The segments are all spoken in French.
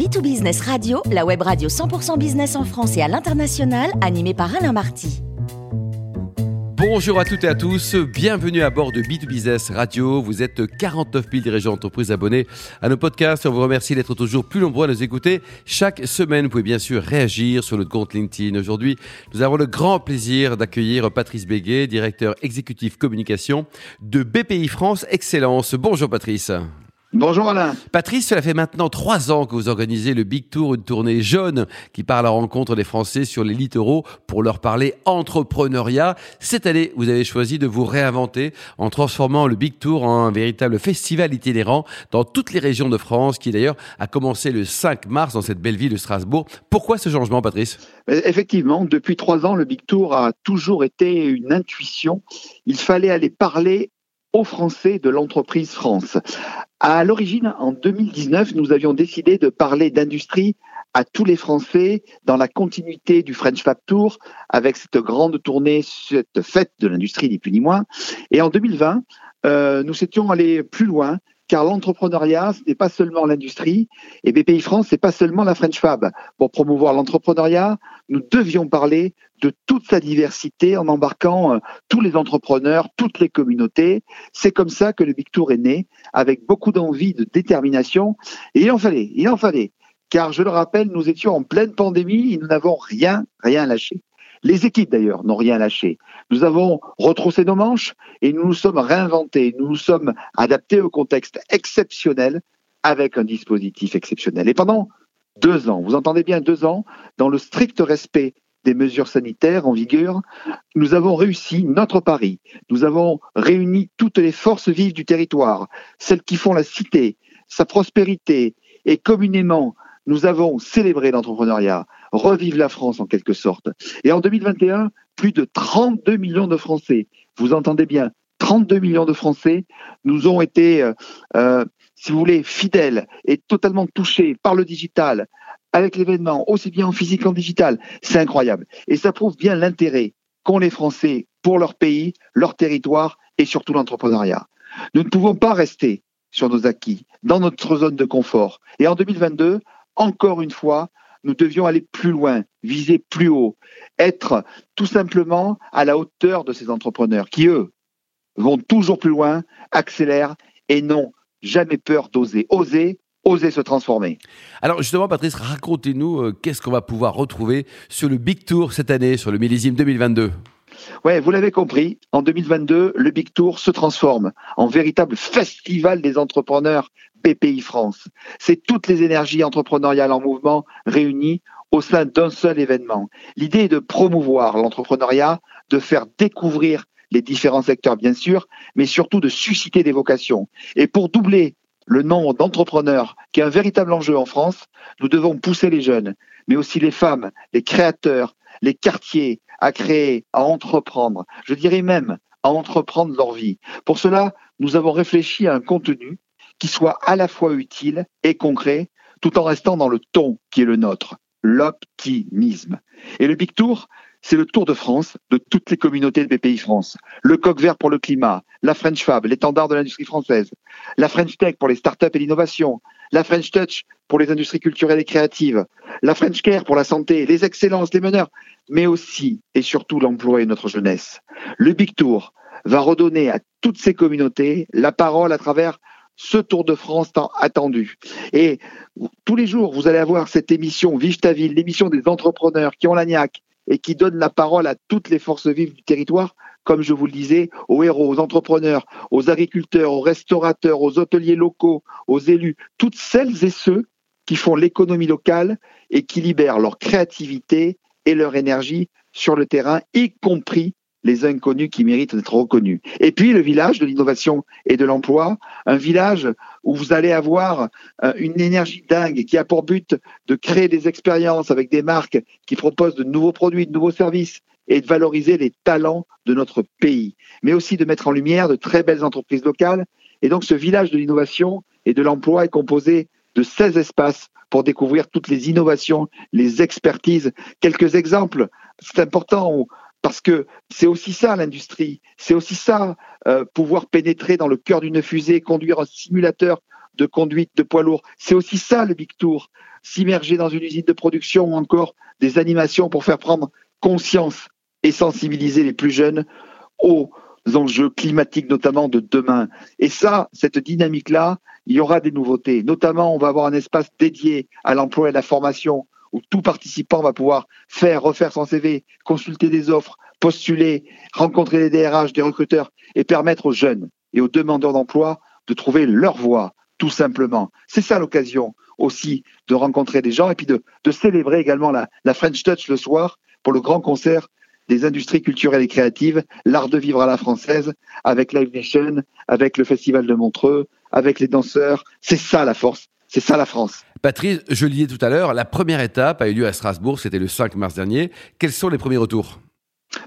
B2Business Radio, la web radio 100% business en France et à l'international, animée par Alain Marty. Bonjour à toutes et à tous, bienvenue à bord de B2Business Radio. Vous êtes 49 000 dirigeants d'entreprise abonnés à nos podcasts. On vous remercie d'être toujours plus nombreux à nous écouter. Chaque semaine, vous pouvez bien sûr réagir sur notre compte LinkedIn. Aujourd'hui, nous avons le grand plaisir d'accueillir Patrice Béguet, directeur exécutif communication de BPI France Excellence. Bonjour Patrice. Bonjour Alain. Patrice, cela fait maintenant trois ans que vous organisez le Big Tour, une tournée jeune qui part à la rencontre des Français sur les littoraux pour leur parler entrepreneuriat. Cette année, vous avez choisi de vous réinventer en transformant le Big Tour en un véritable festival itinérant dans toutes les régions de France qui d'ailleurs a commencé le 5 mars dans cette belle ville de Strasbourg. Pourquoi ce changement, Patrice? Effectivement, depuis trois ans, le Big Tour a toujours été une intuition. Il fallait aller parler aux Français de l'entreprise France. À l'origine, en 2019, nous avions décidé de parler d'industrie à tous les Français dans la continuité du French Fab Tour avec cette grande tournée, cette fête de l'industrie ni plus ni moins. Et en 2020, euh, nous étions allés plus loin car l'entrepreneuriat, ce n'est pas seulement l'industrie, et BPI France, c'est pas seulement la French Fab. Pour promouvoir l'entrepreneuriat, nous devions parler de toute sa diversité en embarquant euh, tous les entrepreneurs, toutes les communautés. C'est comme ça que le Big Tour est né, avec beaucoup d'envie, de détermination, et il en fallait, il en fallait. Car je le rappelle, nous étions en pleine pandémie et nous n'avons rien, rien lâché. Les équipes d'ailleurs n'ont rien lâché. Nous avons retroussé nos manches et nous nous sommes réinventés, nous nous sommes adaptés au contexte exceptionnel avec un dispositif exceptionnel. Et pendant deux ans, vous entendez bien deux ans, dans le strict respect des mesures sanitaires en vigueur, nous avons réussi notre pari. Nous avons réuni toutes les forces vives du territoire, celles qui font la cité, sa prospérité, et communément, nous avons célébré l'entrepreneuriat, revive la France en quelque sorte. Et en 2021, plus de 32 millions de Français, vous entendez bien, 32 millions de Français nous ont été, euh, euh, si vous voulez, fidèles et totalement touchés par le digital, avec l'événement, aussi bien en physique qu'en digital. C'est incroyable. Et ça prouve bien l'intérêt qu'ont les Français pour leur pays, leur territoire et surtout l'entrepreneuriat. Nous ne pouvons pas rester sur nos acquis, dans notre zone de confort. Et en 2022, encore une fois, nous devions aller plus loin, viser plus haut, être tout simplement à la hauteur de ces entrepreneurs qui, eux, vont toujours plus loin, accélèrent et n'ont jamais peur d'oser. Oser, oser se transformer. Alors justement, Patrice, racontez-nous euh, qu'est-ce qu'on va pouvoir retrouver sur le Big Tour cette année, sur le millésime 2022. Ouais, vous l'avez compris, en 2022, le Big Tour se transforme en véritable festival des entrepreneurs BPI France. C'est toutes les énergies entrepreneuriales en mouvement réunies au sein d'un seul événement. L'idée est de promouvoir l'entrepreneuriat, de faire découvrir les différents secteurs, bien sûr, mais surtout de susciter des vocations. Et pour doubler le nombre d'entrepreneurs, qui est un véritable enjeu en France, nous devons pousser les jeunes, mais aussi les femmes, les créateurs, les quartiers à créer, à entreprendre. Je dirais même à entreprendre leur vie. Pour cela, nous avons réfléchi à un contenu qui soit à la fois utile et concret, tout en restant dans le ton qui est le nôtre, l'optimisme. Et le Big Tour, c'est le Tour de France de toutes les communautés de BPI France. Le coq vert pour le climat, la French Fab, l'étendard de l'industrie française, la French Tech pour les startups et l'innovation, la French Touch pour les industries culturelles et créatives, la French Care pour la santé, les excellences, les meneurs, mais aussi et surtout l'emploi et notre jeunesse. Le Big Tour va redonner à toutes ces communautés la parole à travers ce Tour de France tant attendu. Et tous les jours, vous allez avoir cette émission Vive ta ville, l'émission des entrepreneurs qui ont l'agnac et qui donnent la parole à toutes les forces vives du territoire, comme je vous le disais, aux héros, aux entrepreneurs, aux agriculteurs, aux restaurateurs, aux hôteliers locaux, aux élus, toutes celles et ceux qui font l'économie locale et qui libèrent leur créativité et leur énergie sur le terrain, y compris les inconnus qui méritent d'être reconnus. Et puis le village de l'innovation et de l'emploi, un village où vous allez avoir euh, une énergie dingue qui a pour but de créer des expériences avec des marques qui proposent de nouveaux produits, de nouveaux services et de valoriser les talents de notre pays, mais aussi de mettre en lumière de très belles entreprises locales. Et donc ce village de l'innovation et de l'emploi est composé de 16 espaces pour découvrir toutes les innovations, les expertises. Quelques exemples, c'est important, parce que c'est aussi ça l'industrie, c'est aussi ça, euh, pouvoir pénétrer dans le cœur d'une fusée, conduire un simulateur de conduite de poids lourds. C'est aussi ça le Big Tour, s'immerger dans une usine de production ou encore des animations pour faire prendre conscience et sensibiliser les plus jeunes aux enjeux climatiques notamment de demain. Et ça, cette dynamique-là, il y aura des nouveautés. Notamment, on va avoir un espace dédié à l'emploi et à la formation où tout participant va pouvoir faire, refaire son CV, consulter des offres, postuler, rencontrer les DRH, des recruteurs et permettre aux jeunes et aux demandeurs d'emploi de trouver leur voie, tout simplement. C'est ça l'occasion aussi de rencontrer des gens et puis de, célébrer également la, la French Touch le soir pour le grand concert des industries culturelles et créatives, l'art de vivre à la française, avec Live Nation, avec le Festival de Montreux, avec les danseurs. C'est ça la force, c'est ça la France. Patrice, je le disais tout à l'heure, la première étape a eu lieu à Strasbourg, c'était le 5 mars dernier. Quels sont les premiers retours?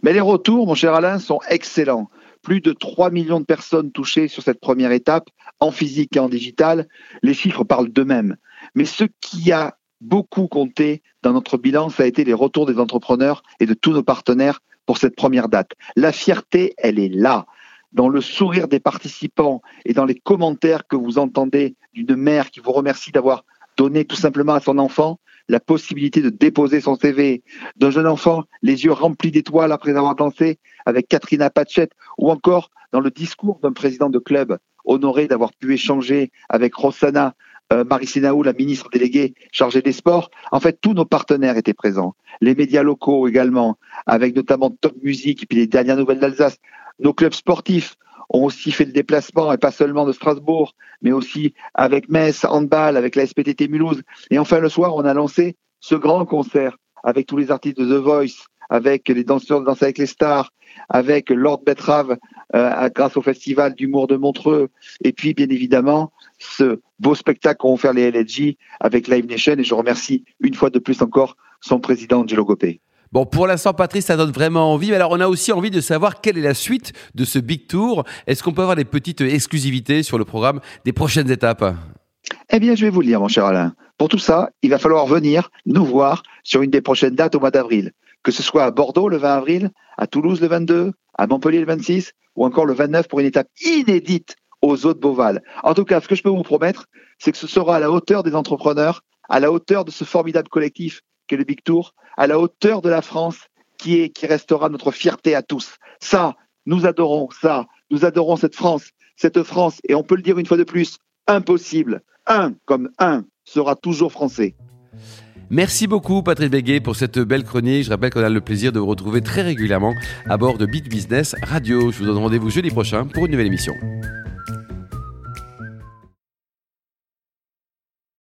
Mais les retours, mon cher Alain, sont excellents. Plus de 3 millions de personnes touchées sur cette première étape, en physique et en digital. Les chiffres parlent d'eux-mêmes. Mais ce qui a beaucoup compté dans notre bilan, ça a été les retours des entrepreneurs et de tous nos partenaires pour cette première date. La fierté, elle est là, dans le sourire des participants et dans les commentaires que vous entendez d'une mère qui vous remercie d'avoir donné tout simplement à son enfant la possibilité de déposer son CV, d'un jeune enfant les yeux remplis d'étoiles après avoir dansé avec Katrina Patchett, ou encore dans le discours d'un président de club honoré d'avoir pu échanger avec Rossana euh, Marie la ministre déléguée chargée des sports. En fait, tous nos partenaires étaient présents. Les médias locaux également, avec notamment Top Music et puis les dernières nouvelles d'Alsace. Nos clubs sportifs ont aussi fait le déplacement, et pas seulement de Strasbourg, mais aussi avec Metz, Handball, avec la SPTT Mulhouse. Et enfin, le soir, on a lancé ce grand concert avec tous les artistes de The Voice, avec les danseurs de Danse avec les stars, avec Lord Betrave euh, grâce au Festival d'humour de Montreux, et puis bien évidemment ce beau spectacle qu'ont offert les LNG avec Live Nation, et je remercie une fois de plus encore son président Angelo Gopé. Bon, pour l'instant, Patrice, ça donne vraiment envie. Alors, on a aussi envie de savoir quelle est la suite de ce Big Tour. Est-ce qu'on peut avoir des petites exclusivités sur le programme des prochaines étapes? Eh bien, je vais vous le dire, mon cher Alain. Pour tout ça, il va falloir venir nous voir sur une des prochaines dates au mois d'avril. Que ce soit à Bordeaux le 20 avril, à Toulouse le 22, à Montpellier le 26 ou encore le 29 pour une étape inédite aux eaux de Beauval. En tout cas, ce que je peux vous promettre, c'est que ce sera à la hauteur des entrepreneurs, à la hauteur de ce formidable collectif qu'est le Big Tour, à la hauteur de la France qui est, qui restera notre fierté à tous. Ça, nous adorons ça. Nous adorons cette France, cette France. Et on peut le dire une fois de plus, impossible. Un comme un sera toujours français. Merci beaucoup Patrick Béguet pour cette belle chronique. Je rappelle qu'on a le plaisir de vous retrouver très régulièrement à bord de Beat Business Radio. Je vous donne rendez-vous jeudi prochain pour une nouvelle émission.